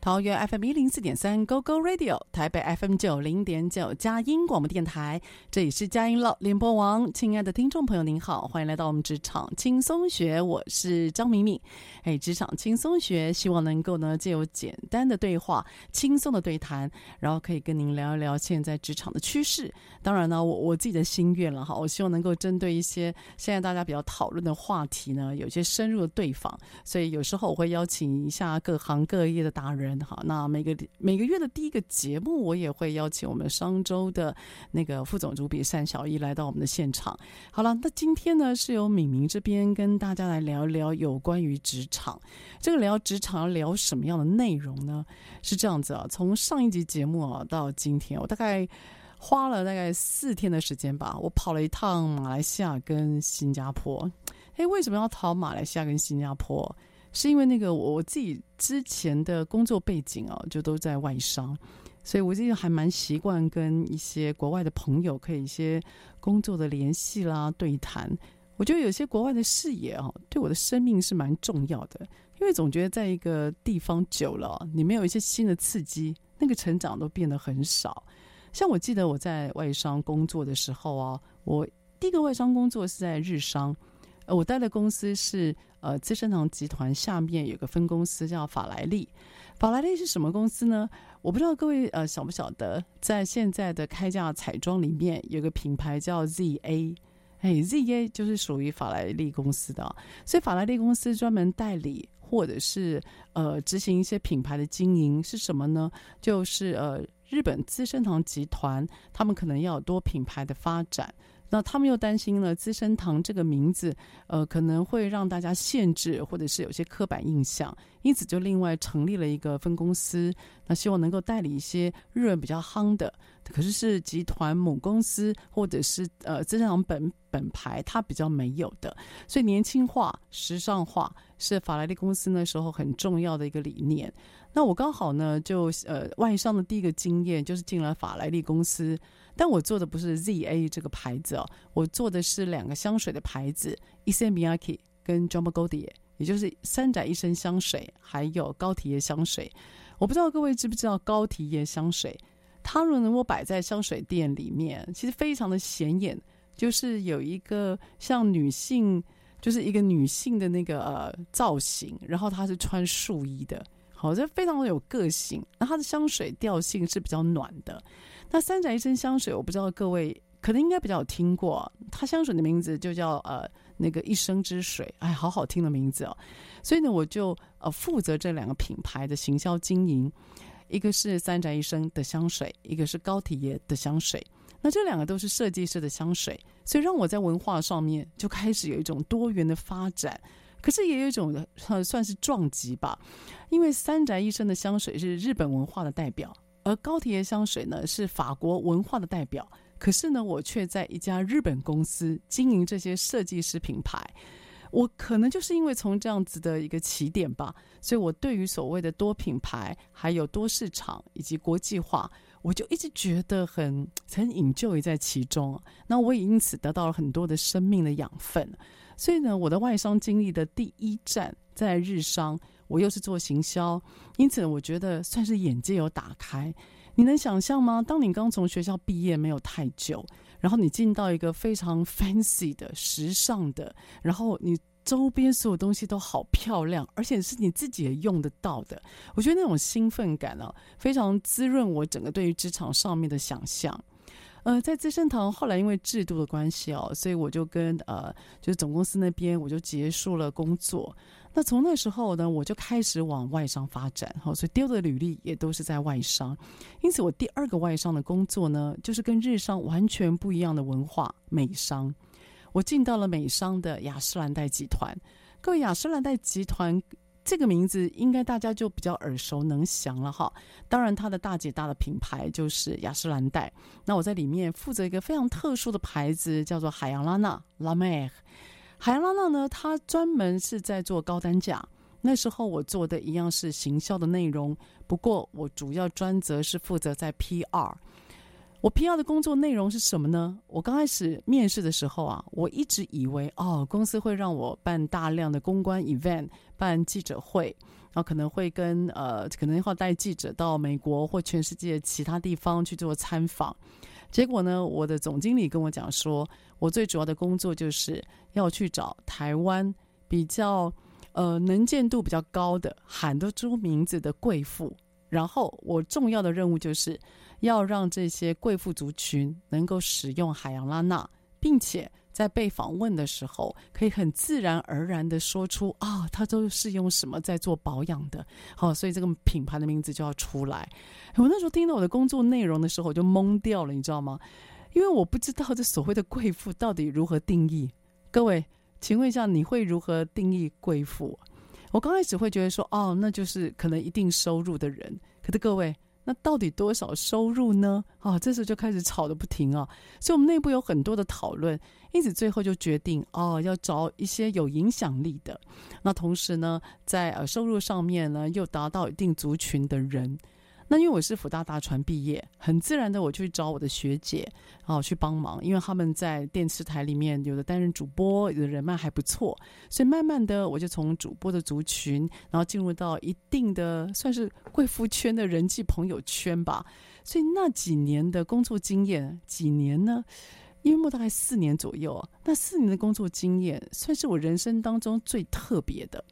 桃园 FM 一零四点三 Go Go Radio，台北 FM 九零点九佳音广播电台，这里是佳音乐联播网。亲爱的听众朋友，您好，欢迎来到我们职场轻松学，我是张敏敏。哎，职场轻松学，希望能够呢，借由简单的对话、轻松的对谈，然后可以跟您聊一聊现在职场的趋势。当然呢，我我自己的心愿了哈，我希望能够针对一些现在大家比较讨论的话题呢，有些深入的对访。所以有时候我会邀请一下各行各业的达人。好，那每个每个月的第一个节目，我也会邀请我们商周的那个副总主笔单小一来到我们的现场。好了，那今天呢是由敏敏这边跟大家来聊一聊有关于职场。这个聊职场要聊什么样的内容呢？是这样子啊，从上一集节目啊到今天，我大概花了大概四天的时间吧，我跑了一趟马来西亚跟新加坡。诶，为什么要跑马来西亚跟新加坡？是因为那个我我自己之前的工作背景啊，就都在外商，所以我自己还蛮习惯跟一些国外的朋友可以一些工作的联系啦、对谈。我觉得有些国外的视野啊，对我的生命是蛮重要的，因为总觉得在一个地方久了，你没有一些新的刺激，那个成长都变得很少。像我记得我在外商工作的时候啊，我第一个外商工作是在日商。我待的公司是呃资生堂集团下面有个分公司叫法莱利，法莱利是什么公司呢？我不知道各位呃晓不晓得，在现在的开架彩妆里面有个品牌叫 ZA，哎 ZA 就是属于法莱利公司的，所以法莱利公司专门代理或者是呃执行一些品牌的经营是什么呢？就是呃日本资生堂集团他们可能要多品牌的发展。那他们又担心了资生堂这个名字，呃，可能会让大家限制，或者是有些刻板印象，因此就另外成立了一个分公司，那希望能够代理一些日文比较夯的，可是是集团母公司或者是呃资生堂本本牌它比较没有的，所以年轻化、时尚化是法莱利公司那时候很重要的一个理念。那我刚好呢，就呃外商的第一个经验就是进了法莱利公司。但我做的不是 ZA 这个牌子哦，我做的是两个香水的牌子，Issey Miyake 跟 Jean Paul Gaultier，也就是三宅一生香水，还有高缇耶香水。我不知道各位知不知道高缇耶香水？它如果能够摆在香水店里面，其实非常的显眼，就是有一个像女性，就是一个女性的那个呃造型，然后她是穿素衣的，好，这非常的有个性。那它的香水调性是比较暖的。那三宅一生香水，我不知道各位可能应该比较有听过，它香水的名字就叫呃那个一生之水，哎，好好听的名字哦。所以呢，我就呃负责这两个品牌的行销经营，一个是三宅一生的香水，一个是高缇耶的香水。那这两个都是设计师的香水，所以让我在文化上面就开始有一种多元的发展，可是也有一种算是撞击吧，因为三宅一生的香水是日本文化的代表。而高缇耶香水呢，是法国文化的代表，可是呢，我却在一家日本公司经营这些设计师品牌。我可能就是因为从这样子的一个起点吧，所以我对于所谓的多品牌、还有多市场以及国际化，我就一直觉得很很引咎于在其中。那我也因此得到了很多的生命的养分。所以呢，我的外商经历的第一站在日商，我又是做行销，因此我觉得算是眼界有打开。你能想象吗？当你刚从学校毕业没有太久，然后你进到一个非常 fancy 的、时尚的，然后你周边所有东西都好漂亮，而且是你自己也用得到的。我觉得那种兴奋感啊，非常滋润我整个对于职场上面的想象。呃，在资生堂后来因为制度的关系哦，所以我就跟呃，就是总公司那边我就结束了工作。那从那时候呢，我就开始往外商发展，好，所以丢的履历也都是在外商。因此，我第二个外商的工作呢，就是跟日商完全不一样的文化——美商。我进到了美商的雅诗兰黛集团。各位，雅诗兰黛集团这个名字应该大家就比较耳熟能详了哈。当然，它的大姐大的品牌就是雅诗兰黛。那我在里面负责一个非常特殊的牌子，叫做海洋拉娜 （La Mer）。海洋拉娜呢，它专门是在做高单价。那时候我做的一样是行销的内容，不过我主要专责是负责在 PR。我 PR 的工作内容是什么呢？我刚开始面试的时候啊，我一直以为哦，公司会让我办大量的公关 event，办记者会，然后可能会跟呃，可能要带记者到美国或全世界其他地方去做参访。结果呢，我的总经理跟我讲说，我最主要的工作就是要去找台湾比较呃能见度比较高的喊得出名字的贵妇，然后我重要的任务就是要让这些贵妇族群能够使用海洋拉娜，并且。在被访问的时候，可以很自然而然的说出啊，他都是用什么在做保养的，好，所以这个品牌的名字就要出来。我那时候听到我的工作内容的时候，我就懵掉了，你知道吗？因为我不知道这所谓的贵妇到底如何定义。各位，请问一下，你会如何定义贵妇？我刚开始会觉得说，哦，那就是可能一定收入的人。可是各位。那到底多少收入呢？啊，这时候就开始吵得不停啊！所以我们内部有很多的讨论，因此最后就决定哦，要找一些有影响力的。那同时呢，在呃收入上面呢，又达到一定族群的人。那因为我是辅大大传毕业，很自然的我就去找我的学姐，啊，去帮忙，因为他们在电视台里面有的担任主播，有的人脉还不错，所以慢慢的我就从主播的族群，然后进入到一定的算是贵妇圈的人际朋友圈吧。所以那几年的工作经验，几年呢？约莫大概四年左右，那四年的工作经验算是我人生当中最特别的。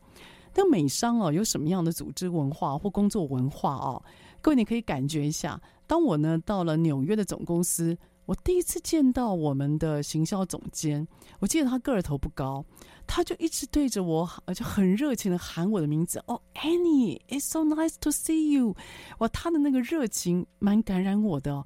那美商哦，有什么样的组织文化或工作文化哦？各位，你可以感觉一下。当我呢到了纽约的总公司，我第一次见到我们的行销总监。我记得他个儿头不高，他就一直对着我，就很热情的喊我的名字。哦，Annie，it's so nice to see you。哇，他的那个热情蛮感染我的。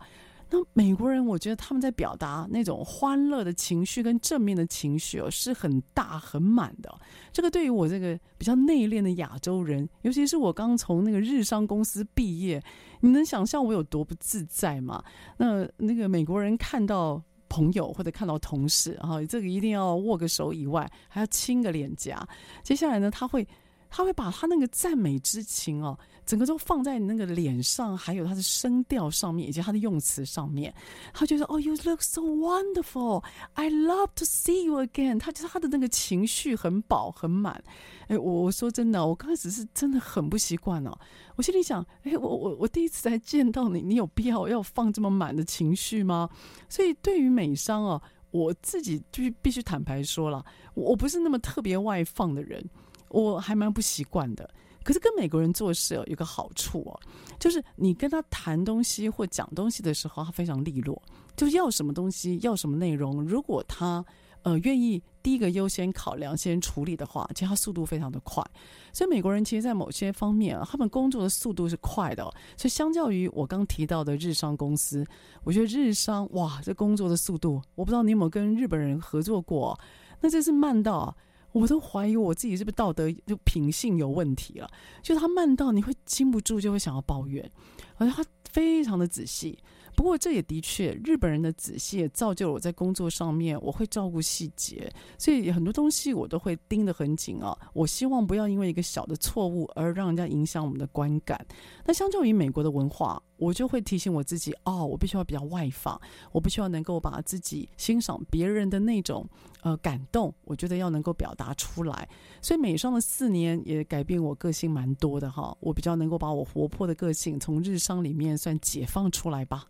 那美国人，我觉得他们在表达那种欢乐的情绪跟正面的情绪哦，是很大很满的。这个对于我这个比较内敛的亚洲人，尤其是我刚从那个日商公司毕业，你能想象我有多不自在吗？那那个美国人看到朋友或者看到同事，哈，这个一定要握个手以外，还要亲个脸颊。接下来呢，他会他会把他那个赞美之情哦。整个都放在那个脸上，还有他的声调上面，以及他的用词上面。他就说：“哦，you look so wonderful. I love to see you again。”他就是他的那个情绪很饱很满。哎，我我说真的，我刚开始是真的很不习惯哦。我心里想：哎，我我我第一次才见到你，你有必要要放这么满的情绪吗？所以对于美商哦，我自己就是必须坦白说了，我不是那么特别外放的人，我还蛮不习惯的。可是跟美国人做事有一个好处哦，就是你跟他谈东西或讲东西的时候，他非常利落，就要什么东西，要什么内容。如果他呃愿意第一个优先考量、先处理的话，其实他速度非常的快。所以美国人其实，在某些方面啊，他们工作的速度是快的哦。所以相较于我刚提到的日商公司，我觉得日商哇，这工作的速度，我不知道你有没有跟日本人合作过，那真是慢到。我都怀疑我自己是不是道德就品性有问题了，就他慢到你会禁不住就会想要抱怨，而且他非常的仔细。不过这也的确，日本人的仔细也造就了我在工作上面我会照顾细节，所以很多东西我都会盯得很紧啊。我希望不要因为一个小的错误而让人家影响我们的观感。那相较于美国的文化。我就会提醒我自己，哦，我必须要比较外放，我必须要能够把自己欣赏别人的那种呃感动，我觉得要能够表达出来。所以美商的四年也改变我个性蛮多的哈，我比较能够把我活泼的个性从日商里面算解放出来吧。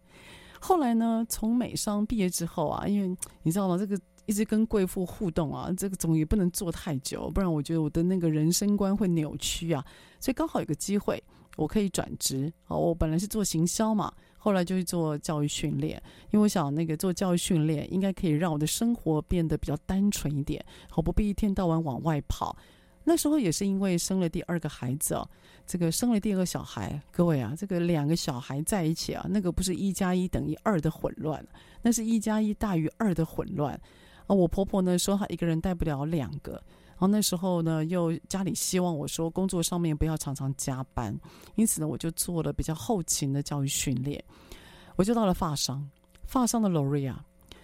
后来呢，从美商毕业之后啊，因为你知道吗？这个一直跟贵妇互动啊，这个总也不能做太久，不然我觉得我的那个人生观会扭曲啊。所以刚好有个机会，我可以转职。哦，我本来是做行销嘛，后来就去做教育训练，因为我想那个做教育训练应该可以让我的生活变得比较单纯一点，好不必一天到晚往外跑。那时候也是因为生了第二个孩子哦，这个生了第二个小孩，各位啊，这个两个小孩在一起啊，那个不是一加一等于二的混乱，那是一加一大于二的混乱。啊，我婆婆呢说她一个人带不了两个，然后那时候呢又家里希望我说工作上面不要常常加班，因此呢我就做了比较后勤的教育训练，我就到了法商，法商的 L'Oréal，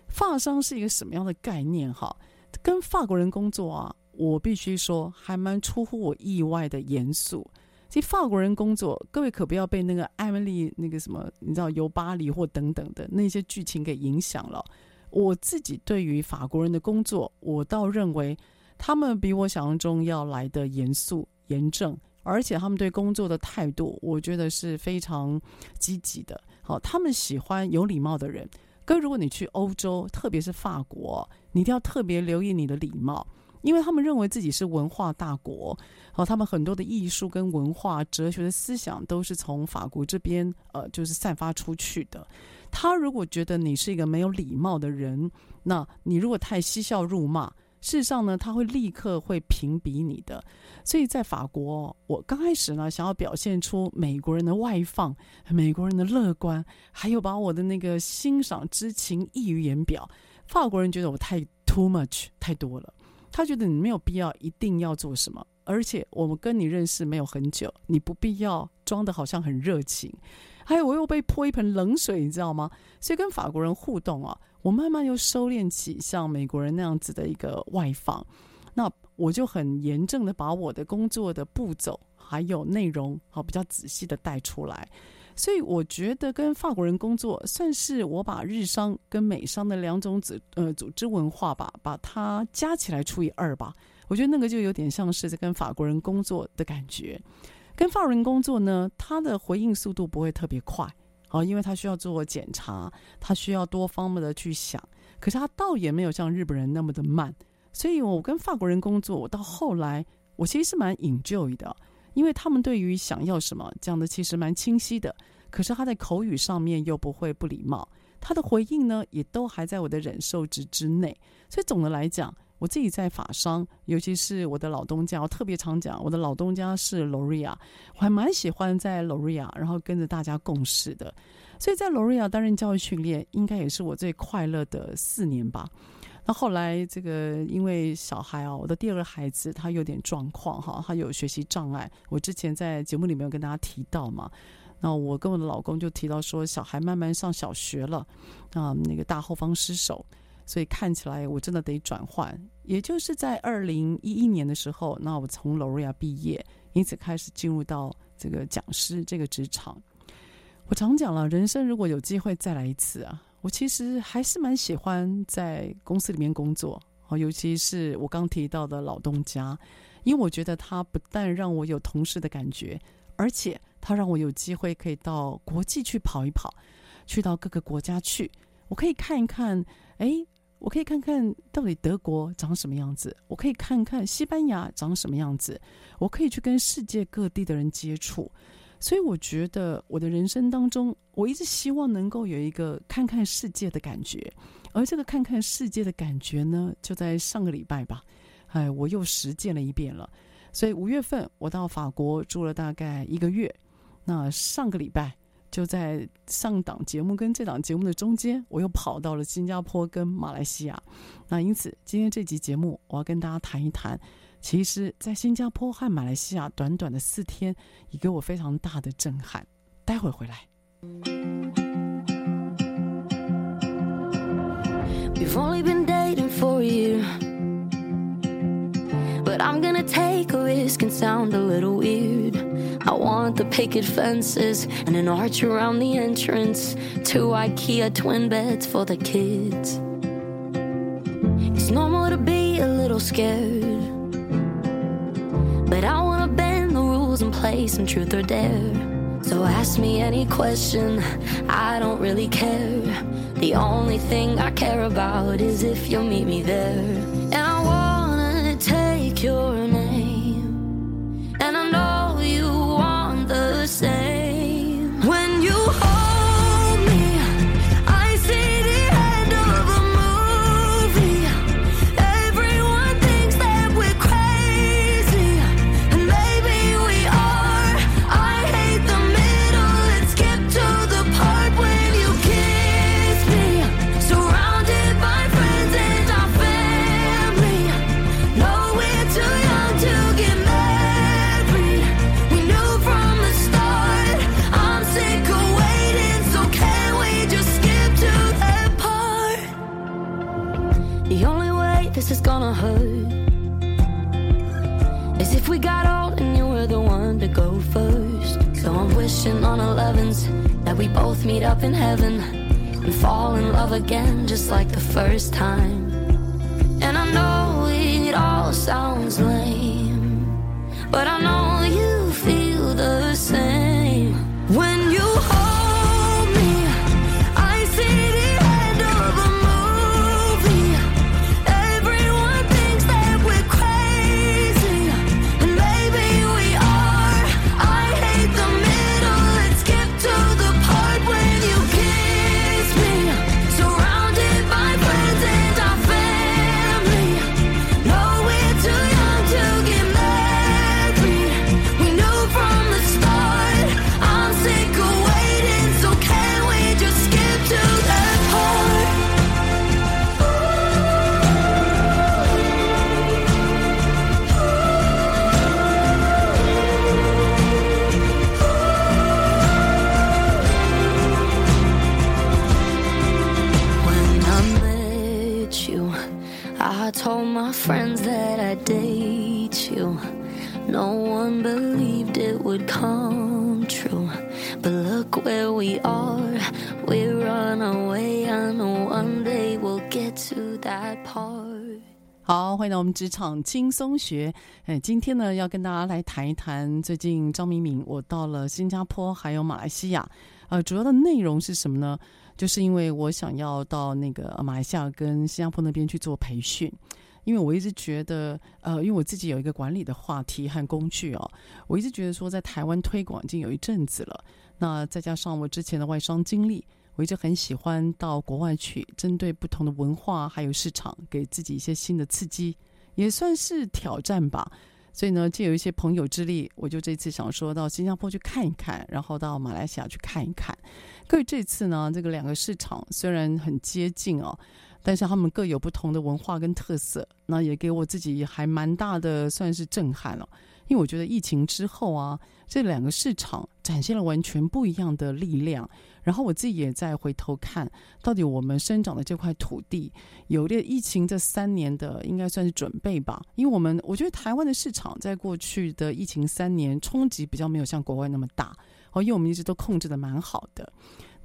法商是一个什么样的概念哈？跟法国人工作啊。我必须说，还蛮出乎我意外的严肃。其实法国人工作，各位可不要被那个艾蜜莉那个什么，你知道游巴黎或等等的那些剧情给影响了。我自己对于法国人的工作，我倒认为他们比我想象中要来的严肃严正，而且他们对工作的态度，我觉得是非常积极的。好，他们喜欢有礼貌的人。跟如果你去欧洲，特别是法国，你一定要特别留意你的礼貌。因为他们认为自己是文化大国，好，他们很多的艺术跟文化、哲学的思想都是从法国这边呃，就是散发出去的。他如果觉得你是一个没有礼貌的人，那你如果太嬉笑怒骂，事实上呢，他会立刻会评比你的。所以在法国，我刚开始呢，想要表现出美国人的外放、美国人的乐观，还有把我的那个欣赏之情溢于言表。法国人觉得我太 too much 太多了。他觉得你没有必要一定要做什么，而且我们跟你认识没有很久，你不必要装得好像很热情。还有我又被泼一盆冷水，你知道吗？所以跟法国人互动啊，我慢慢又收敛起像美国人那样子的一个外放。那我就很严正的把我的工作的步骤还有内容好比较仔细的带出来。所以我觉得跟法国人工作，算是我把日商跟美商的两种组呃组织文化吧，把它加起来除以二吧。我觉得那个就有点像是在跟法国人工作的感觉。跟法国人工作呢，他的回应速度不会特别快，哦，因为他需要做检查，他需要多方面的去想。可是他倒也没有像日本人那么的慢。所以我跟法国人工作，我到后来我其实是蛮 enjoy 的。因为他们对于想要什么讲的其实蛮清晰的，可是他在口语上面又不会不礼貌，他的回应呢也都还在我的忍受值之内。所以总的来讲，我自己在法商，尤其是我的老东家，我特别常讲，我的老东家是 L'Oréal，我还蛮喜欢在 L'Oréal，然后跟着大家共事的。所以在 L'Oréal 担任教育训练，应该也是我最快乐的四年吧。那后来，这个因为小孩啊，我的第二个孩子他有点状况哈，他有学习障碍。我之前在节目里面有跟大家提到嘛，那我跟我的老公就提到说，小孩慢慢上小学了，啊，那个大后方失守，所以看起来我真的得转换。也就是在二零一一年的时候，那我从 l o r i a 毕业，因此开始进入到这个讲师这个职场。我常讲了，人生如果有机会再来一次啊。我其实还是蛮喜欢在公司里面工作，尤其是我刚提到的老东家，因为我觉得他不但让我有同事的感觉，而且他让我有机会可以到国际去跑一跑，去到各个国家去，我可以看一看，哎，我可以看看到底德国长什么样子，我可以看看西班牙长什么样子，我可以去跟世界各地的人接触。所以我觉得我的人生当中，我一直希望能够有一个看看世界的感觉，而这个看看世界的感觉呢，就在上个礼拜吧，哎，我又实践了一遍了。所以五月份我到法国住了大概一个月，那上个礼拜就在上档节目跟这档节目的中间，我又跑到了新加坡跟马来西亚。那因此今天这集节目，我要跟大家谈一谈。其实，在新加坡和马来西亚短短的四天，也给我非常大的震撼。待会回来。We've only been dating for a year, but I'm gonna take a risk and sound a little weird. Want the picket fences and an arch around the entrance. Two IKEA twin beds for the kids. It's normal to be a little scared. But I wanna bend the rules and play some truth or dare. So ask me any question, I don't really care. The only thing I care about is if you'll meet me there. And I wanna take your name. And I know would come true. But look where we are, we're on our way. I know one day we'll get to that part. 好，欢迎到我们职场轻松学。哎，今天呢，要跟大家来谈一谈最近张敏敏我到了新加坡还有马来西亚。呃，主要的内容是什么呢？就是因为我想要到那个马来西亚跟新加坡那边去做培训，因为我一直觉得，呃，因为我自己有一个管理的话题和工具哦，我一直觉得说在台湾推广已经有一阵子了。那再加上我之前的外商经历。我一直很喜欢到国外去，针对不同的文化还有市场，给自己一些新的刺激，也算是挑战吧。所以呢，借有一些朋友之力，我就这次想说到新加坡去看一看，然后到马来西亚去看一看。各位这次呢，这个两个市场虽然很接近哦，但是他们各有不同的文化跟特色，那也给我自己还蛮大的算是震撼了。因为我觉得疫情之后啊，这两个市场展现了完全不一样的力量。然后我自己也在回头看，到底我们生长的这块土地，有了疫情这三年的应该算是准备吧。因为我们我觉得台湾的市场在过去的疫情三年冲击比较没有像国外那么大，哦，因为我们一直都控制的蛮好的。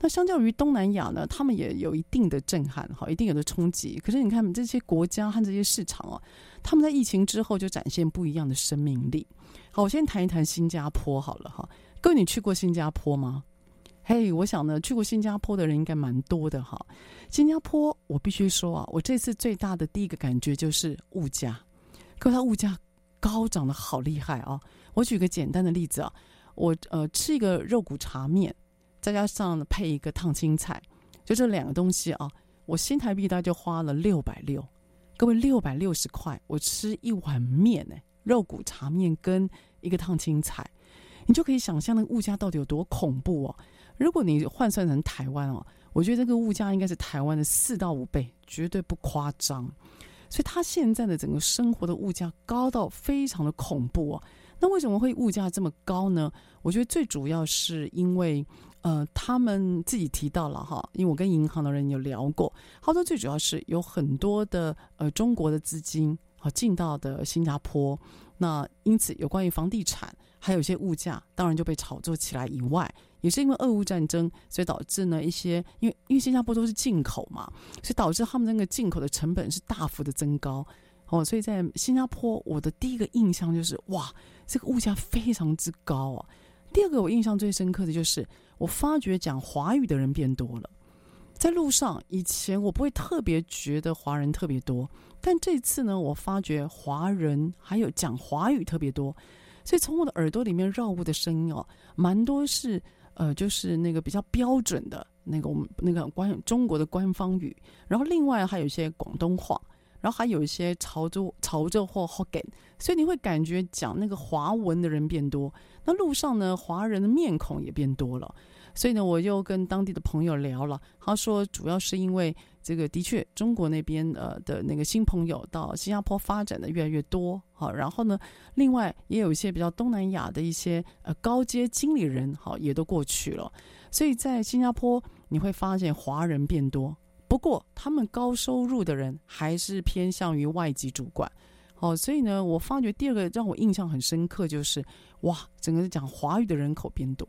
那相较于东南亚呢，他们也有一定的震撼，哈，一定有的冲击。可是你看这些国家和这些市场哦，他们在疫情之后就展现不一样的生命力。好，我先谈一谈新加坡好了哈。各位，你去过新加坡吗？嘿、我想呢，去过新加坡的人应该蛮多的哈。新加坡，我必须说啊，我这次最大的第一个感觉就是物价，可是它物价高涨的好厉害啊。我举个简单的例子啊，我呃吃一个肉骨茶面，再加上配一个烫青菜，就这两个东西啊，我新台币大概就花了六百六。各位，六百六十块，我吃一碗面呢，肉骨茶面跟一个烫青菜，你就可以想象那个物价到底有多恐怖哦。如果你换算成台湾哦，我觉得这个物价应该是台湾的四到五倍，绝对不夸张。所以他现在的整个生活的物价高到非常的恐怖哦。那为什么会物价这么高呢？我觉得最主要是因为呃，他们自己提到了哈，因为我跟银行的人有聊过，他说最主要是有很多的呃中国的资金啊进到的新加坡，那因此有关于房地产。还有一些物价当然就被炒作起来以外，也是因为俄乌战争，所以导致呢一些因为因为新加坡都是进口嘛，所以导致他们那个进口的成本是大幅的增高哦，所以在新加坡我的第一个印象就是哇，这个物价非常之高啊。第二个我印象最深刻的就是我发觉讲华语的人变多了。在路上，以前我不会特别觉得华人特别多，但这次呢，我发觉华人还有讲华语特别多，所以从我的耳朵里面绕过的声音哦，蛮多是呃，就是那个比较标准的那个我们那个关中国的官方语，然后另外还有一些广东话，然后还有一些潮州潮州或 Hokkien，所以你会感觉讲那个华文的人变多，那路上呢，华人的面孔也变多了。所以呢，我又跟当地的朋友聊了，他说主要是因为这个的确中国那边呃的那个新朋友到新加坡发展的越来越多，好，然后呢，另外也有一些比较东南亚的一些呃高阶经理人，好，也都过去了，所以在新加坡你会发现华人变多，不过他们高收入的人还是偏向于外籍主管。哦，所以呢，我发觉第二个让我印象很深刻就是，哇，整个讲华语的人口变多。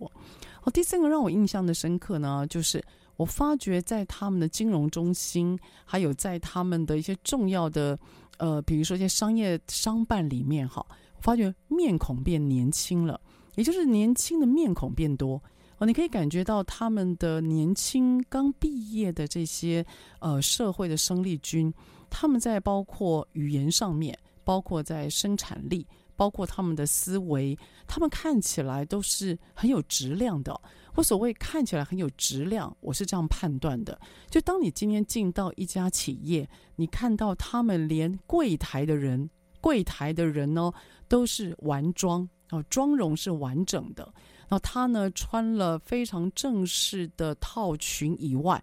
哦，第三个让我印象的深刻呢，就是我发觉在他们的金融中心，还有在他们的一些重要的，呃，比如说一些商业商办里面，哈，我发觉面孔变年轻了，也就是年轻的面孔变多。哦，你可以感觉到他们的年轻刚毕业的这些呃社会的生力军，他们在包括语言上面。包括在生产力，包括他们的思维，他们看起来都是很有质量的。我所谓看起来很有质量，我是这样判断的。就当你今天进到一家企业，你看到他们连柜台的人，柜台的人呢都是完妆哦，妆容是完整的。然后他呢穿了非常正式的套裙以外。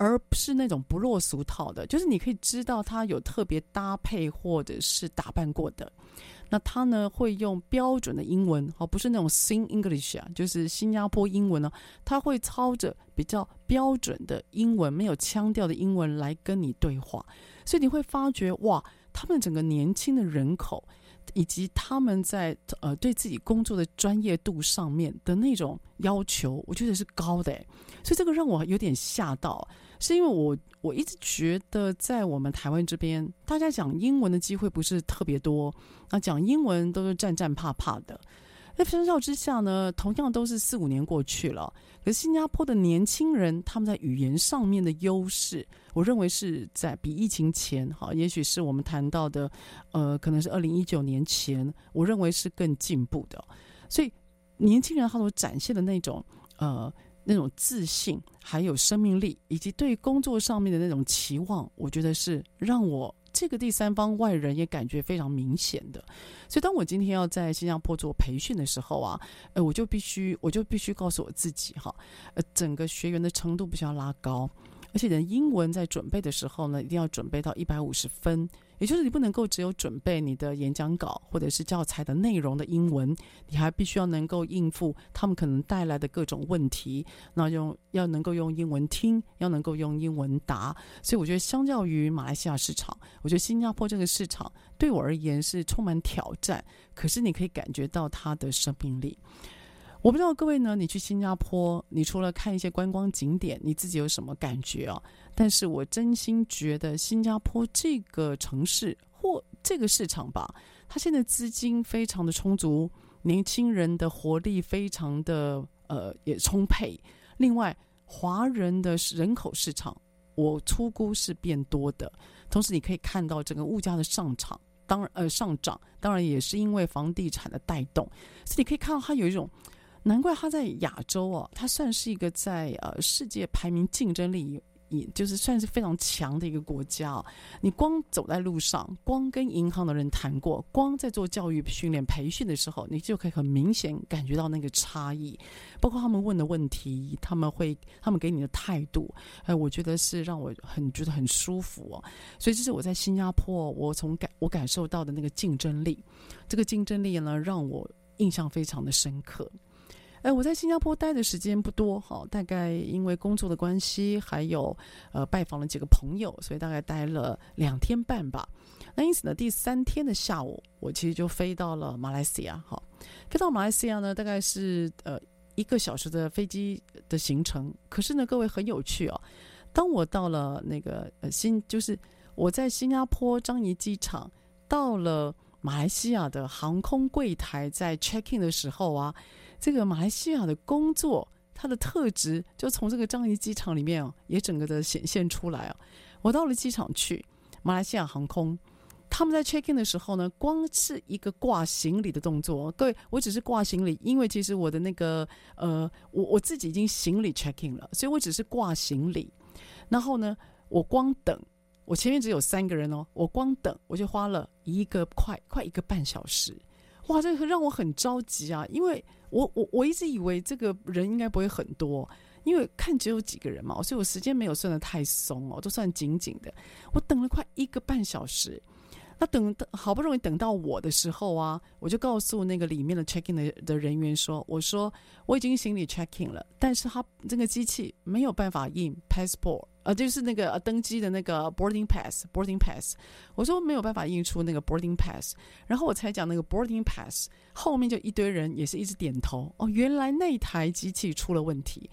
而不是那种不落俗套的，就是你可以知道他有特别搭配或者是打扮过的。那他呢会用标准的英文，哦，不是那种 Sing English 啊，就是新加坡英文呢，他会操着比较标准的英文，没有腔调的英文来跟你对话。所以你会发觉，哇，他们整个年轻的人口，以及他们在呃对自己工作的专业度上面的那种要求，我觉得是高的。所以这个让我有点吓到。是因为我我一直觉得在我们台湾这边，大家讲英文的机会不是特别多，那讲英文都是战战怕怕的。那相较之下呢，同样都是四五年过去了，可是新加坡的年轻人他们在语言上面的优势，我认为是在比疫情前哈，也许是我们谈到的，呃，可能是二零一九年前，我认为是更进步的。所以年轻人他所展现的那种呃。那种自信，还有生命力，以及对工作上面的那种期望，我觉得是让我这个第三方外人也感觉非常明显的。所以，当我今天要在新加坡做培训的时候啊，呃，我就必须，我就必须告诉我自己哈，呃，整个学员的程度必须要拉高，而且呢，英文在准备的时候呢，一定要准备到一百五十分。也就是你不能够只有准备你的演讲稿或者是教材的内容的英文，你还必须要能够应付他们可能带来的各种问题。那用要能够用英文听，要能够用英文答。所以我觉得，相较于马来西亚市场，我觉得新加坡这个市场对我而言是充满挑战。可是你可以感觉到它的生命力。我不知道各位呢，你去新加坡，你除了看一些观光景点，你自己有什么感觉啊？但是我真心觉得新加坡这个城市或这个市场吧，它现在资金非常的充足，年轻人的活力非常的呃也充沛。另外，华人的人口市场，我粗估是变多的。同时，你可以看到整个物价的上涨，当然呃上涨，当然也是因为房地产的带动。所以你可以看到它有一种。难怪它在亚洲哦，它算是一个在呃世界排名竞争力也就是算是非常强的一个国家。你光走在路上，光跟银行的人谈过，光在做教育训练培训的时候，你就可以很明显感觉到那个差异。包括他们问的问题，他们会他们给你的态度，哎，我觉得是让我很觉得很舒服哦。所以这是我在新加坡，我从感我感受到的那个竞争力，这个竞争力呢，让我印象非常的深刻。哎，我在新加坡待的时间不多哈，大概因为工作的关系，还有呃拜访了几个朋友，所以大概待了两天半吧。那因此呢，第三天的下午，我其实就飞到了马来西亚哈。飞到马来西亚呢，大概是呃一个小时的飞机的行程。可是呢，各位很有趣哦。当我到了那个呃新，就是我在新加坡樟宜机场到了马来西亚的航空柜台，在 checking 的时候啊，这个马来西亚的工作它的特质就从这个樟宜机场里面哦，也整个的显现出来啊。我到了机场去，马来西亚航空。他们在 check in 的时候呢，光是一个挂行李的动作，各位，我只是挂行李，因为其实我的那个呃，我我自己已经行李 check in 了，所以我只是挂行李。然后呢，我光等，我前面只有三个人哦，我光等我就花了一个快快一个半小时，哇，这个让我很着急啊，因为我我我一直以为这个人应该不会很多，因为看只有几个人嘛，所以我时间没有算得太松哦，都算紧紧的，我等了快一个半小时。那等等，好不容易等到我的时候啊，我就告诉那个里面的 check in 的的人员说：“我说我已经行李 check in 了，但是他这个机器没有办法印 passport。”呃，就是那个呃登机的那个 boarding pass，boarding pass，我说没有办法印出那个 boarding pass，然后我才讲那个 boarding pass，后面就一堆人也是一直点头。哦，原来那台机器出了问题。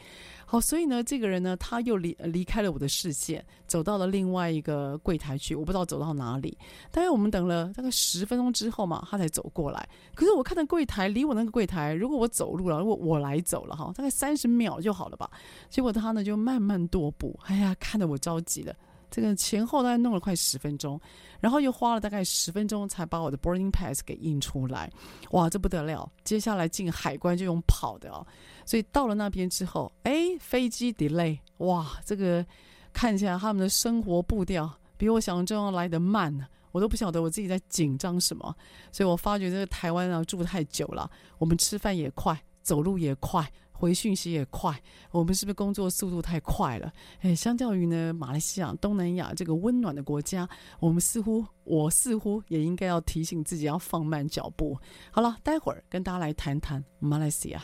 好，所以呢，这个人呢，他又离离开了我的视线，走到了另外一个柜台去，我不知道走到哪里。大概我们等了大概十分钟之后嘛，他才走过来。可是我看到柜台离我那个柜台，如果我走路了，如果我来走了哈，大概三十秒就好了吧。结果他呢就慢慢踱步，哎呀。看得我着急了，这个前后大概弄了快十分钟，然后又花了大概十分钟才把我的 boarding pass 给印出来，哇，这不得了！接下来进海关就用跑的哦，所以到了那边之后，哎，飞机 delay，哇，这个看起来他们的生活步调比我想象中来得慢，我都不晓得我自己在紧张什么，所以我发觉这个台湾啊住太久了，我们吃饭也快，走路也快。回讯息也快，我们是不是工作速度太快了？哎，相较于呢，马来西亚、东南亚这个温暖的国家，我们似乎，我似乎也应该要提醒自己要放慢脚步。好了，待会儿跟大家来谈谈马来西亚。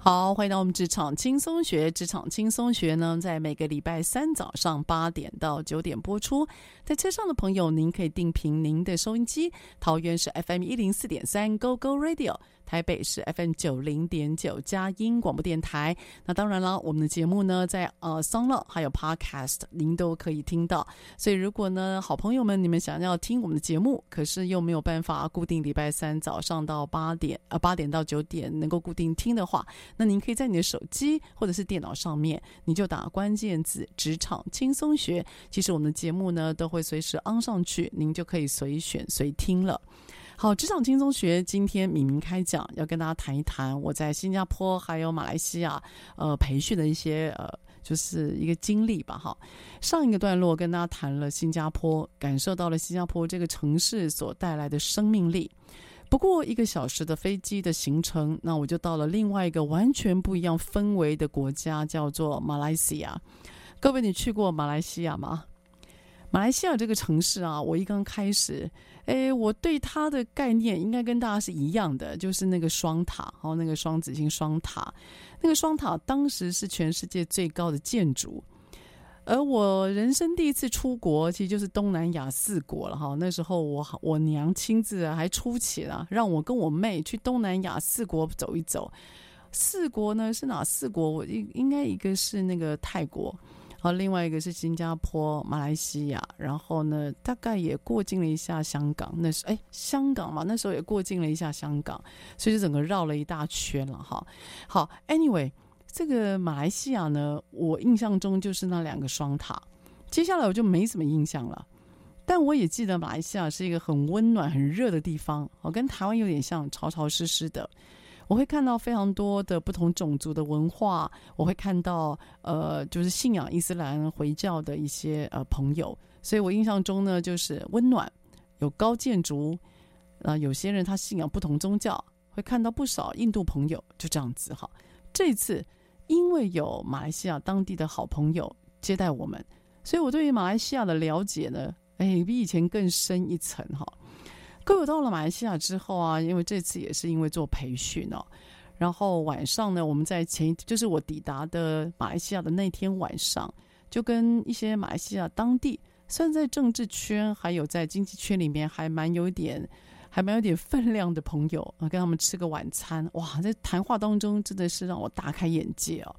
好，欢迎到我们职场轻松学。职场轻松学呢，在每个礼拜三早上八点到九点播出。在车上的朋友，您可以定频您的收音机。桃园是 FM 一零四点三 Go Go Radio。台北是 FM 九零点九佳音广播电台。那当然了，我们的节目呢，在呃 s o n g l o 还有 Podcast，您都可以听到。所以如果呢，好朋友们你们想要听我们的节目，可是又没有办法固定礼拜三早上到八点呃八点到九点能够固定听的话，那您可以在你的手机或者是电脑上面，你就打关键字“职场轻松学”。其实我们的节目呢，都会随时 on 上去，您就可以随选随听了。好，职场轻松学，今天敏敏开讲，要跟大家谈一谈我在新加坡还有马来西亚呃培训的一些呃，就是一个经历吧。哈，上一个段落跟大家谈了新加坡，感受到了新加坡这个城市所带来的生命力。不过一个小时的飞机的行程，那我就到了另外一个完全不一样氛围的国家，叫做马来西亚。各位，你去过马来西亚吗？马来西亚这个城市啊，我一刚开始。诶，我对它的概念应该跟大家是一样的，就是那个双塔，哦，那个双子星双塔，那个双塔当时是全世界最高的建筑。而我人生第一次出国，其实就是东南亚四国了哈。那时候我我娘亲自还出钱了，让我跟我妹去东南亚四国走一走。四国呢是哪四国？我应应该一个是那个泰国。好，另外一个是新加坡、马来西亚，然后呢，大概也过境了一下香港。那是哎，香港嘛，那时候也过境了一下香港，所以就整个绕了一大圈了哈。好，Anyway，这个马来西亚呢，我印象中就是那两个双塔。接下来我就没什么印象了，但我也记得马来西亚是一个很温暖、很热的地方，哦，跟台湾有点像，潮潮湿湿的。我会看到非常多的不同种族的文化，我会看到呃，就是信仰伊斯兰回教的一些呃朋友，所以我印象中呢，就是温暖，有高建筑，啊、有些人他信仰不同宗教，会看到不少印度朋友，就这样子哈。这次因为有马来西亚当地的好朋友接待我们，所以我对于马来西亚的了解呢，哎，比以前更深一层哈。各位到了马来西亚之后啊，因为这次也是因为做培训哦，然后晚上呢，我们在前就是我抵达的马来西亚的那天晚上，就跟一些马来西亚当地，算在政治圈还有在经济圈里面还蛮有点还蛮有点分量的朋友啊，跟他们吃个晚餐，哇，在谈话当中真的是让我大开眼界哦。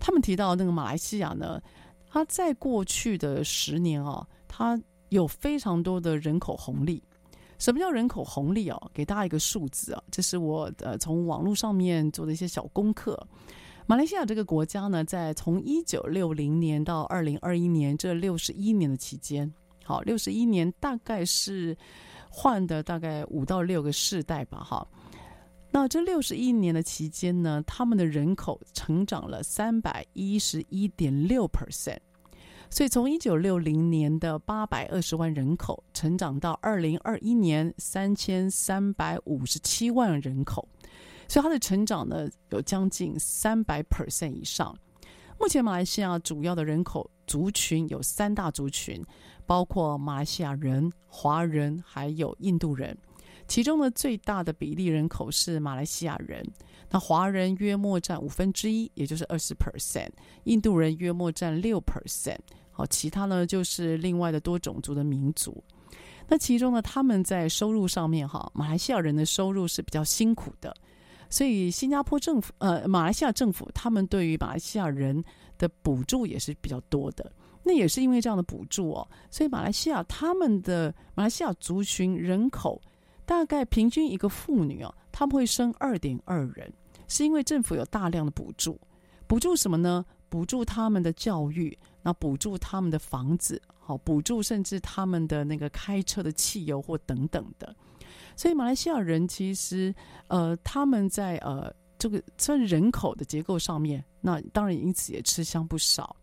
他们提到那个马来西亚呢，它在过去的十年哦，它有非常多的人口红利。什么叫人口红利哦？给大家一个数字啊，这是我呃从网络上面做的一些小功课。马来西亚这个国家呢，在从一九六零年到二零二一年这六十一年的期间，好，六十一年大概是换的大概五到六个世代吧，哈。那这六十一年的期间呢，他们的人口成长了三百一十一点六 percent。所以，从一九六零年的八百二十万人口成长到二零二一年三千三百五十七万人口，所以它的成长呢有将近三百 percent 以上。目前，马来西亚主要的人口族群有三大族群，包括马来西亚人、华人还有印度人。其中呢，最大的比例人口是马来西亚人，那华人约莫占五分之一，也就是二十 percent；印度人约莫占六 percent。好，其他呢就是另外的多种族的民族。那其中呢，他们在收入上面，哈，马来西亚人的收入是比较辛苦的，所以新加坡政府，呃，马来西亚政府，他们对于马来西亚人的补助也是比较多的。那也是因为这样的补助哦，所以马来西亚他们的马来西亚族群人口大概平均一个妇女哦，他们会生二点二人，是因为政府有大量的补助，补助什么呢？补助他们的教育。那补助他们的房子，好补助甚至他们的那个开车的汽油或等等的，所以马来西亚人其实呃他们在呃这个在人口的结构上面，那当然因此也吃香不少。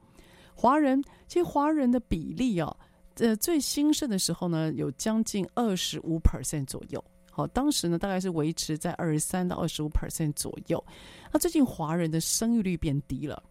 华人其实华人的比例哦，呃最兴盛的时候呢有将近二十五 percent 左右，好，当时呢大概是维持在二十三到二十五 percent 左右。那最近华人的生育率变低了，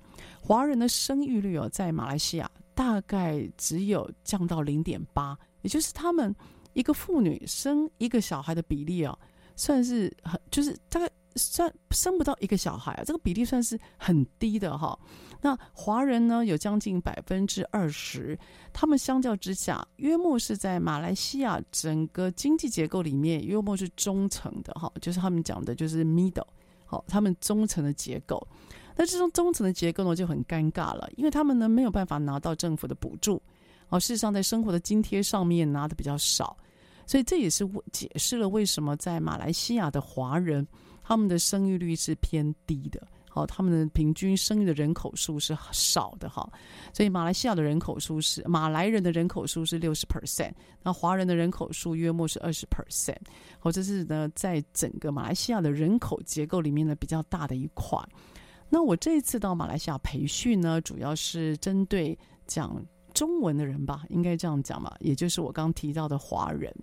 华人的生育率哦，在马来西亚大概只有降到零点八，也就是他们一个妇女生一个小孩的比例哦，算是很就是大概。算生不到一个小孩啊，这个比例算是很低的哈。那华人呢，有将近百分之二十，他们相较之下，约莫是在马来西亚整个经济结构里面，约莫是中层的哈，就是他们讲的就是 middle，好，他们中层的结构。那这种中层的结构呢，就很尴尬了，因为他们呢没有办法拿到政府的补助，哦，事实上在生活的津贴上面拿的比较少，所以这也是解释了为什么在马来西亚的华人。他们的生育率是偏低的，好，他们的平均生育的人口数是少的哈，所以马来西亚的人口数是马来人的人口数是六十 percent，那华人的人口数约莫是二十 percent，好，这是呢在整个马来西亚的人口结构里面呢比较大的一块。那我这一次到马来西亚培训呢，主要是针对讲中文的人吧，应该这样讲吧，也就是我刚提到的华人。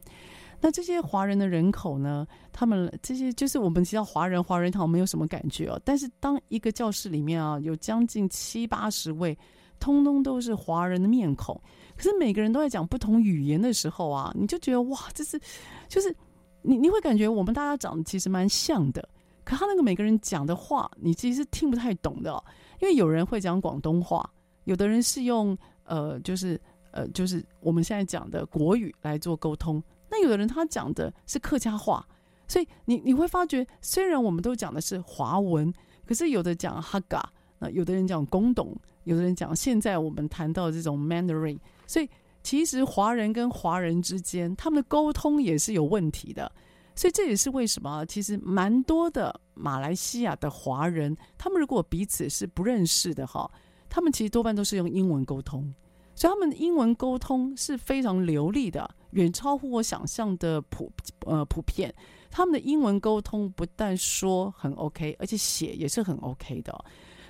那这些华人的人口呢？他们这些就是我们提到华人，华人好像没有什么感觉哦。但是当一个教室里面啊，有将近七八十位，通通都是华人的面孔，可是每个人都在讲不同语言的时候啊，你就觉得哇，这是就是你你会感觉我们大家长得其实蛮像的，可他那个每个人讲的话，你其实是听不太懂的哦，因为有人会讲广东话，有的人是用呃，就是呃，就是我们现在讲的国语来做沟通。那有的人他讲的是客家话，所以你你会发觉，虽然我们都讲的是华文，可是有的讲哈嘎，那有的人讲公董，有的人讲现在我们谈到这种 Mandarin，所以其实华人跟华人之间他们的沟通也是有问题的，所以这也是为什么其实蛮多的马来西亚的华人，他们如果彼此是不认识的哈，他们其实多半都是用英文沟通，所以他们的英文沟通是非常流利的。远超乎我想象的普呃普遍，他们的英文沟通不但说很 OK，而且写也是很 OK 的。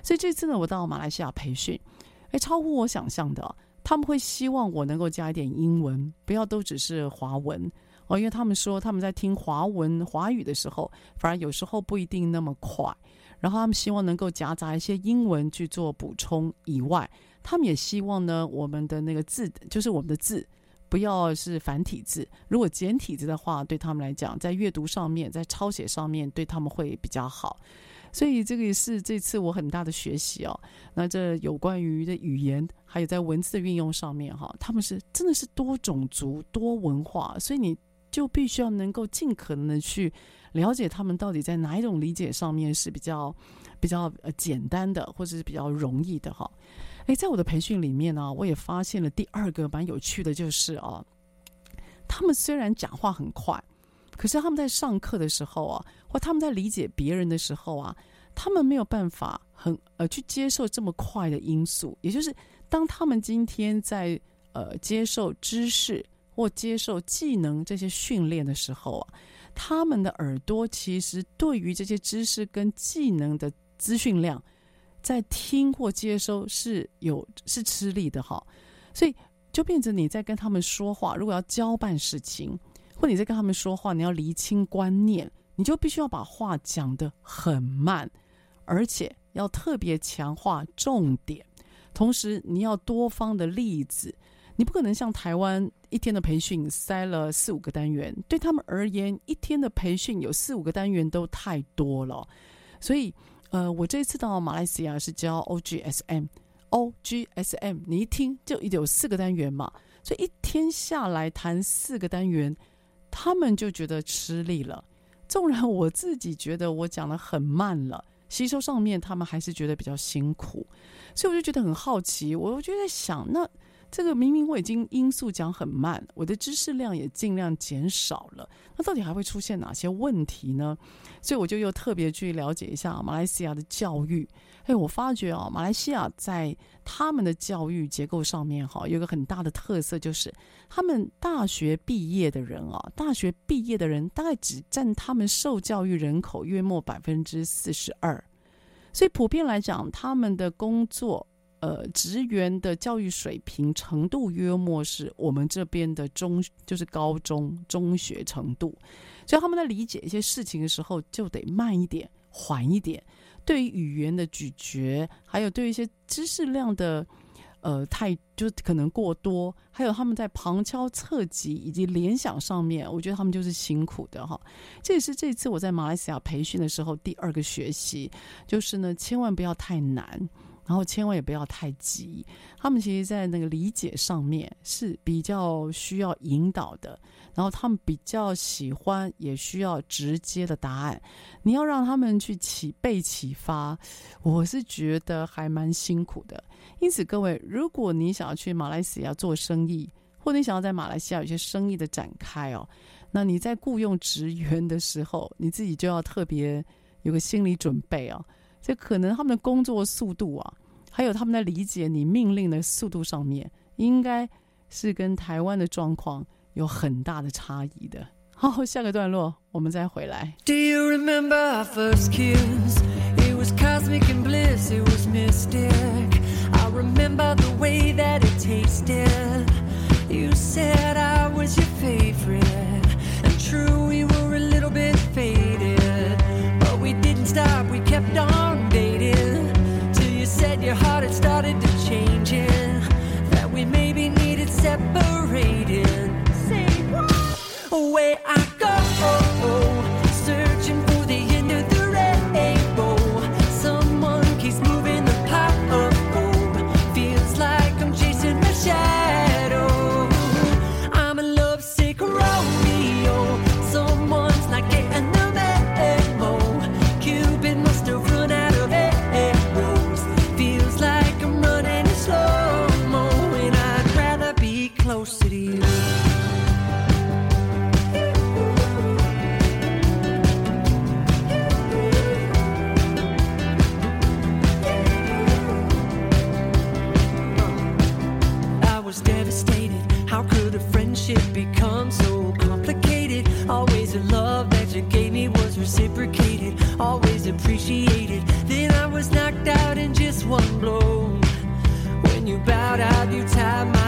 所以这次呢，我到马来西亚培训，哎，超乎我想象的，他们会希望我能够加一点英文，不要都只是华文哦，因为他们说他们在听华文华语的时候，反而有时候不一定那么快。然后他们希望能够夹杂一些英文去做补充以外，他们也希望呢，我们的那个字就是我们的字。不要是繁体字，如果简体字的话，对他们来讲，在阅读上面，在抄写上面，对他们会比较好。所以这个也是这次我很大的学习哦。那这有关于的语言，还有在文字的运用上面，哈，他们是真的是多种族、多文化，所以你就必须要能够尽可能的去了解他们到底在哪一种理解上面是比较比较呃简单的，或者是比较容易的哈。诶，在我的培训里面呢，我也发现了第二个蛮有趣的，就是啊，他们虽然讲话很快，可是他们在上课的时候啊，或他们在理解别人的时候啊，他们没有办法很呃去接受这么快的因素。也就是当他们今天在呃接受知识或接受技能这些训练的时候啊，他们的耳朵其实对于这些知识跟技能的资讯量。在听或接收是有是吃力的哈，所以就变成你在跟他们说话，如果要交办事情，或你在跟他们说话，你要厘清观念，你就必须要把话讲得很慢，而且要特别强化重点，同时你要多方的例子，你不可能像台湾一天的培训塞了四五个单元，对他们而言，一天的培训有四五个单元都太多了，所以。呃，我这一次到马来西亚是教 OGSM，OGSM，你一听就一有四个单元嘛，所以一天下来谈四个单元，他们就觉得吃力了。纵然我自己觉得我讲得很慢了，吸收上面他们还是觉得比较辛苦，所以我就觉得很好奇，我就在想那。这个明明我已经音速讲很慢，我的知识量也尽量减少了，那到底还会出现哪些问题呢？所以我就又特别去了解一下马来西亚的教育。哎，我发觉啊，马来西亚在他们的教育结构上面哈，有个很大的特色，就是他们大学毕业的人啊，大学毕业的人大概只占他们受教育人口约莫百分之四十二，所以普遍来讲，他们的工作。呃，职员的教育水平程度约莫是我们这边的中，就是高中中学程度，所以他们在理解一些事情的时候就得慢一点、缓一点。对于语言的咀嚼，还有对于一些知识量的。呃，太就可能过多，还有他们在旁敲侧击以及联想上面，我觉得他们就是辛苦的哈。这也是这次我在马来西亚培训的时候第二个学习，就是呢，千万不要太难。然后千万也不要太急，他们其实，在那个理解上面是比较需要引导的。然后他们比较喜欢，也需要直接的答案。你要让他们去启被启发，我是觉得还蛮辛苦的。因此，各位，如果你想要去马来西亚做生意，或你想要在马来西亚有些生意的展开哦，那你在雇佣职员的时候，你自己就要特别有个心理准备哦。这可能他们的工作速度啊，还有他们在理解你命令的速度上面，应该是跟台湾的状况有很大的差异的。好，下个段落我们再回来。Do you remember our first kiss? It was cosmic and bliss, it was mystic. I remember the way that it tasted. You said I was your favorite. And true, we were a little bit faded. Away I go, time.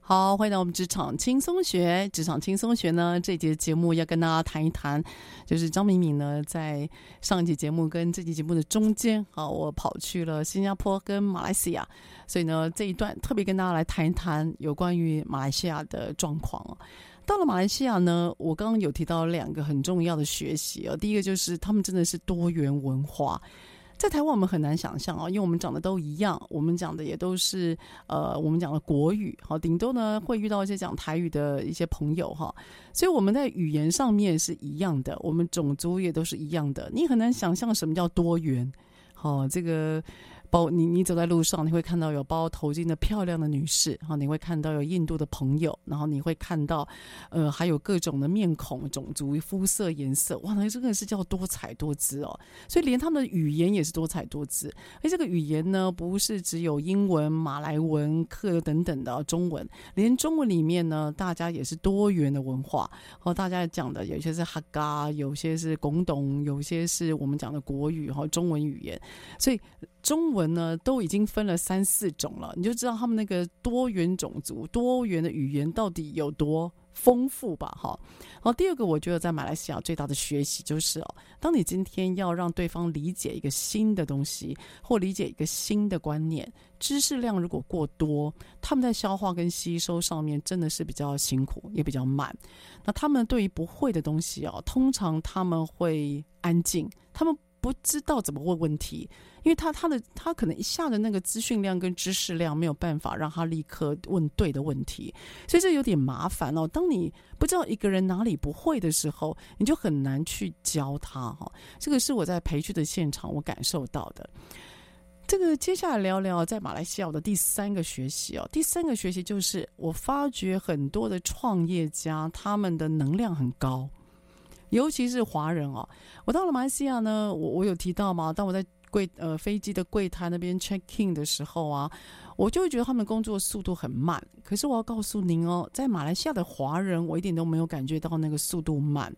好，欢迎到我们职场轻松学。职场轻松学呢，这节节目要跟大家谈一谈，就是张敏敏呢，在上一节节目跟这节节目的中间，好，我跑去了新加坡跟马来西亚，所以呢，这一段特别跟大家来谈一谈有关于马来西亚的状况。到了马来西亚呢，我刚刚有提到两个很重要的学习啊，第一个就是他们真的是多元文化。在台湾，我们很难想象啊，因为我们长得都一样，我们讲的也都是呃，我们讲的国语，好，顶多呢会遇到一些讲台语的一些朋友哈，所以我们在语言上面是一样的，我们种族也都是一样的，你很难想象什么叫多元，好，这个。包你你走在路上，你会看到有包头巾的漂亮的女士，然后你会看到有印度的朋友，然后你会看到，呃，还有各种的面孔、种族、肤色、颜色，哇，那真的是叫多彩多姿哦。所以连他们的语言也是多彩多姿。而这个语言呢，不是只有英文、马来文、克等等的中文，连中文里面呢，大家也是多元的文化。和大家讲的有些是哈嘎，有些是广东，有些是我们讲的国语和中文语言，所以。中文文呢都已经分了三四种了，你就知道他们那个多元种族、多元的语言到底有多丰富吧？哈。好，第二个我觉得在马来西亚最大的学习就是哦，当你今天要让对方理解一个新的东西，或理解一个新的观念，知识量如果过多，他们在消化跟吸收上面真的是比较辛苦，也比较慢。那他们对于不会的东西哦，通常他们会安静，他们不知道怎么问问题。因为他他的他可能一下的那个资讯量跟知识量没有办法让他立刻问对的问题，所以这有点麻烦哦。当你不知道一个人哪里不会的时候，你就很难去教他哈。这个是我在培训的现场我感受到的。这个接下来聊聊在马来西亚的第三个学习哦。第三个学习就是我发觉很多的创业家他们的能量很高，尤其是华人哦。我到了马来西亚呢，我我有提到吗？当我在柜呃飞机的柜台那边 check in 的时候啊，我就会觉得他们工作速度很慢。可是我要告诉您哦，在马来西亚的华人，我一点都没有感觉到那个速度慢。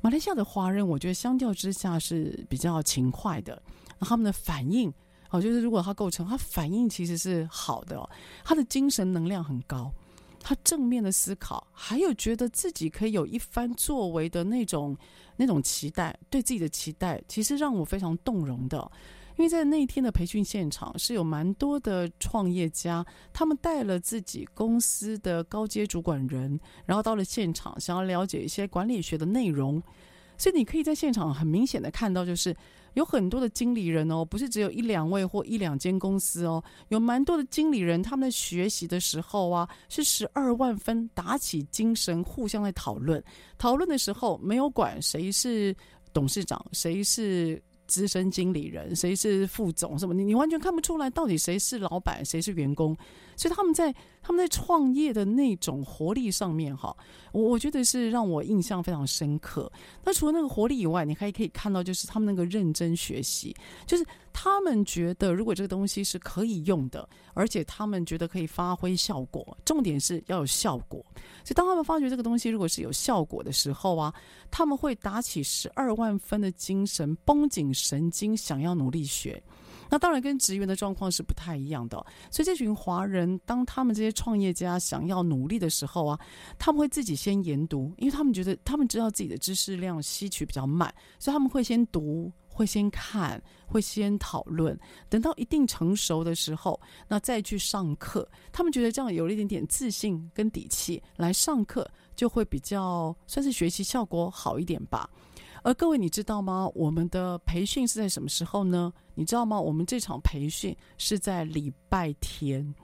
马来西亚的华人，我觉得相较之下是比较勤快的，他们的反应哦，就是如果他构成，他反应其实是好的哦，他的精神能量很高。他正面的思考，还有觉得自己可以有一番作为的那种那种期待，对自己的期待，其实让我非常动容的。因为在那一天的培训现场，是有蛮多的创业家，他们带了自己公司的高阶主管人，然后到了现场，想要了解一些管理学的内容。所以你可以在现场很明显的看到，就是。有很多的经理人哦，不是只有一两位或一两间公司哦，有蛮多的经理人，他们在学习的时候啊，是十二万分打起精神，互相在讨论。讨论的时候，没有管谁是董事长，谁是资深经理人，谁是副总什么，你你完全看不出来到底谁是老板，谁是员工。所以他们在他们在创业的那种活力上面，哈，我我觉得是让我印象非常深刻。那除了那个活力以外，你还可以看到，就是他们那个认真学习，就是他们觉得如果这个东西是可以用的，而且他们觉得可以发挥效果，重点是要有效果。所以当他们发觉这个东西如果是有效果的时候啊，他们会打起十二万分的精神，绷紧神经，想要努力学。那当然跟职员的状况是不太一样的，所以这群华人，当他们这些创业家想要努力的时候啊，他们会自己先研读，因为他们觉得他们知道自己的知识量吸取比较慢，所以他们会先读，会先看，会先讨论，等到一定成熟的时候，那再去上课。他们觉得这样有了一点点自信跟底气来上课，就会比较算是学习效果好一点吧。而各位，你知道吗？我们的培训是在什么时候呢？你知道吗？我们这场培训是在礼拜天，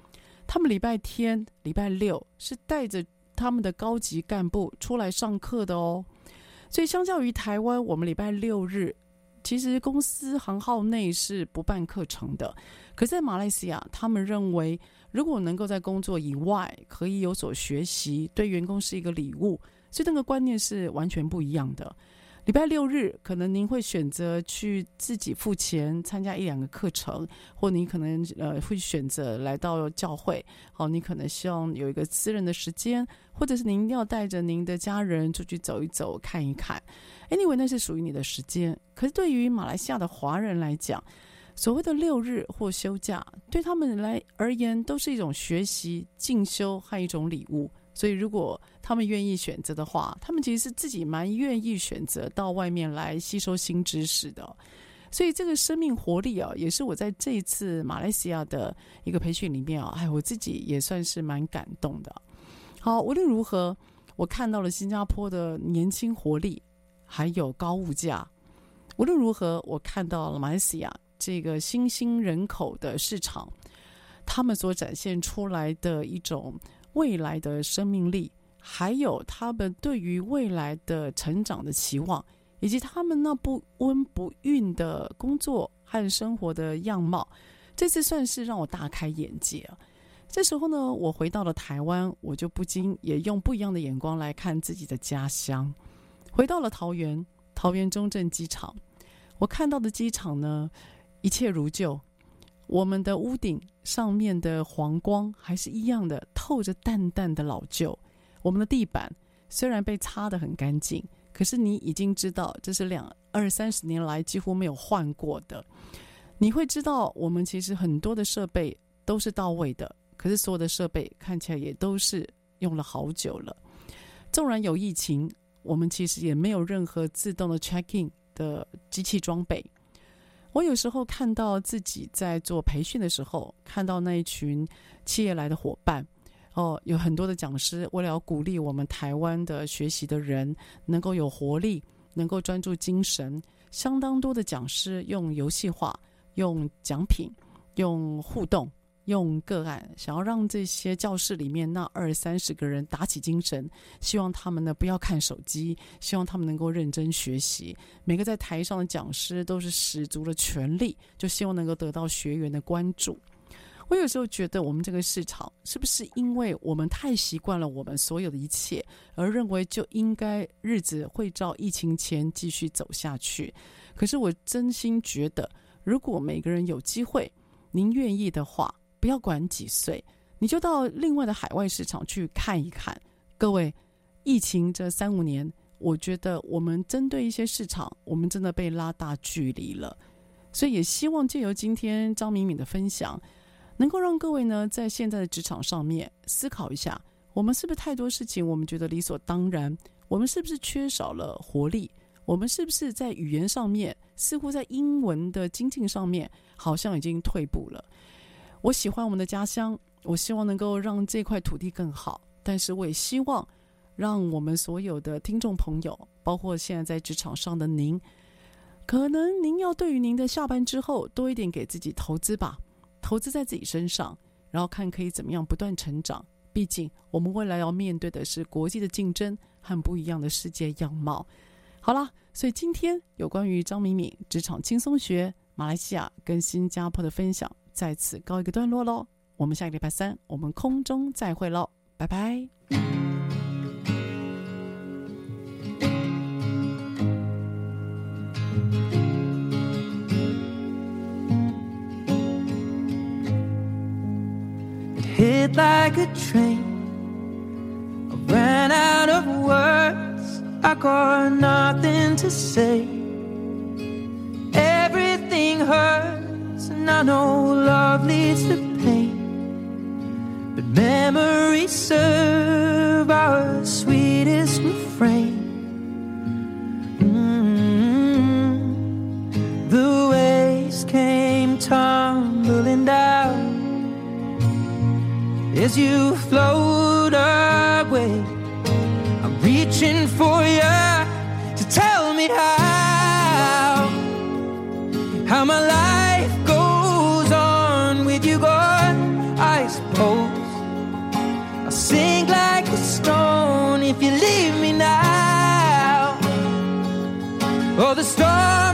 他们礼拜天、礼拜六是带着他们的高级干部出来上课的哦。所以，相较于台湾，我们礼拜六日其实公司行号内是不办课程的。可在马来西亚，他们认为如果能够在工作以外可以有所学习，对员工是一个礼物。所以那个观念是完全不一样的。礼拜六日，可能您会选择去自己付钱参加一两个课程，或你可能呃会选择来到教会。好，你可能希望有一个私人的时间，或者是您要带着您的家人出去走一走、看一看。Anyway，那是属于你的时间。可是对于马来西亚的华人来讲，所谓的六日或休假，对他们来而言都是一种学习、进修和一种礼物。所以，如果他们愿意选择的话，他们其实是自己蛮愿意选择到外面来吸收新知识的。所以，这个生命活力啊，也是我在这一次马来西亚的一个培训里面啊，哎，我自己也算是蛮感动的。好，无论如何，我看到了新加坡的年轻活力，还有高物价。无论如何，我看到了马来西亚这个新兴人口的市场，他们所展现出来的一种未来的生命力，还有他们对于未来的成长的期望，以及他们那不温不韵的工作和生活的样貌，这次算是让我大开眼界啊！这时候呢，我回到了台湾，我就不禁也用不一样的眼光来看自己的家乡，回到了桃园，桃园中正机场。我看到的机场呢，一切如旧。我们的屋顶上面的黄光还是一样的，透着淡淡的老旧。我们的地板虽然被擦得很干净，可是你已经知道这是两二三十年来几乎没有换过的。你会知道，我们其实很多的设备都是到位的，可是所有的设备看起来也都是用了好久了。纵然有疫情，我们其实也没有任何自动的 check in。的机器装备，我有时候看到自己在做培训的时候，看到那一群企业来的伙伴，哦，有很多的讲师为了要鼓励我们台湾的学习的人能够有活力，能够专注精神，相当多的讲师用游戏化，用奖品，用互动。用个案，想要让这些教室里面那二三十个人打起精神，希望他们呢不要看手机，希望他们能够认真学习。每个在台上的讲师都是使足了全力，就希望能够得到学员的关注。我有时候觉得，我们这个市场是不是因为我们太习惯了我们所有的一切，而认为就应该日子会照疫情前继续走下去？可是我真心觉得，如果每个人有机会，您愿意的话。不要管几岁，你就到另外的海外市场去看一看。各位，疫情这三五年，我觉得我们针对一些市场，我们真的被拉大距离了。所以也希望借由今天张敏敏的分享，能够让各位呢，在现在的职场上面思考一下，我们是不是太多事情我们觉得理所当然？我们是不是缺少了活力？我们是不是在语言上面，似乎在英文的精进上面，好像已经退步了？我喜欢我们的家乡，我希望能够让这块土地更好。但是我也希望，让我们所有的听众朋友，包括现在在职场上的您，可能您要对于您的下班之后多一点给自己投资吧，投资在自己身上，然后看可以怎么样不断成长。毕竟我们未来要面对的是国际的竞争和不一样的世界样貌。好了，所以今天有关于张敏敏职场轻松学马来西亚跟新加坡的分享。在此告一个段落喽我们下个礼拜三我们空中再会喽拜拜 hit like a train ran out of words i got nothing to say And I know love leads to pain, but memories serve our sweetest refrain. Mm -hmm. The waves came tumbling down as you float away. I'm reaching for you to tell me how, how my Oh, the stars.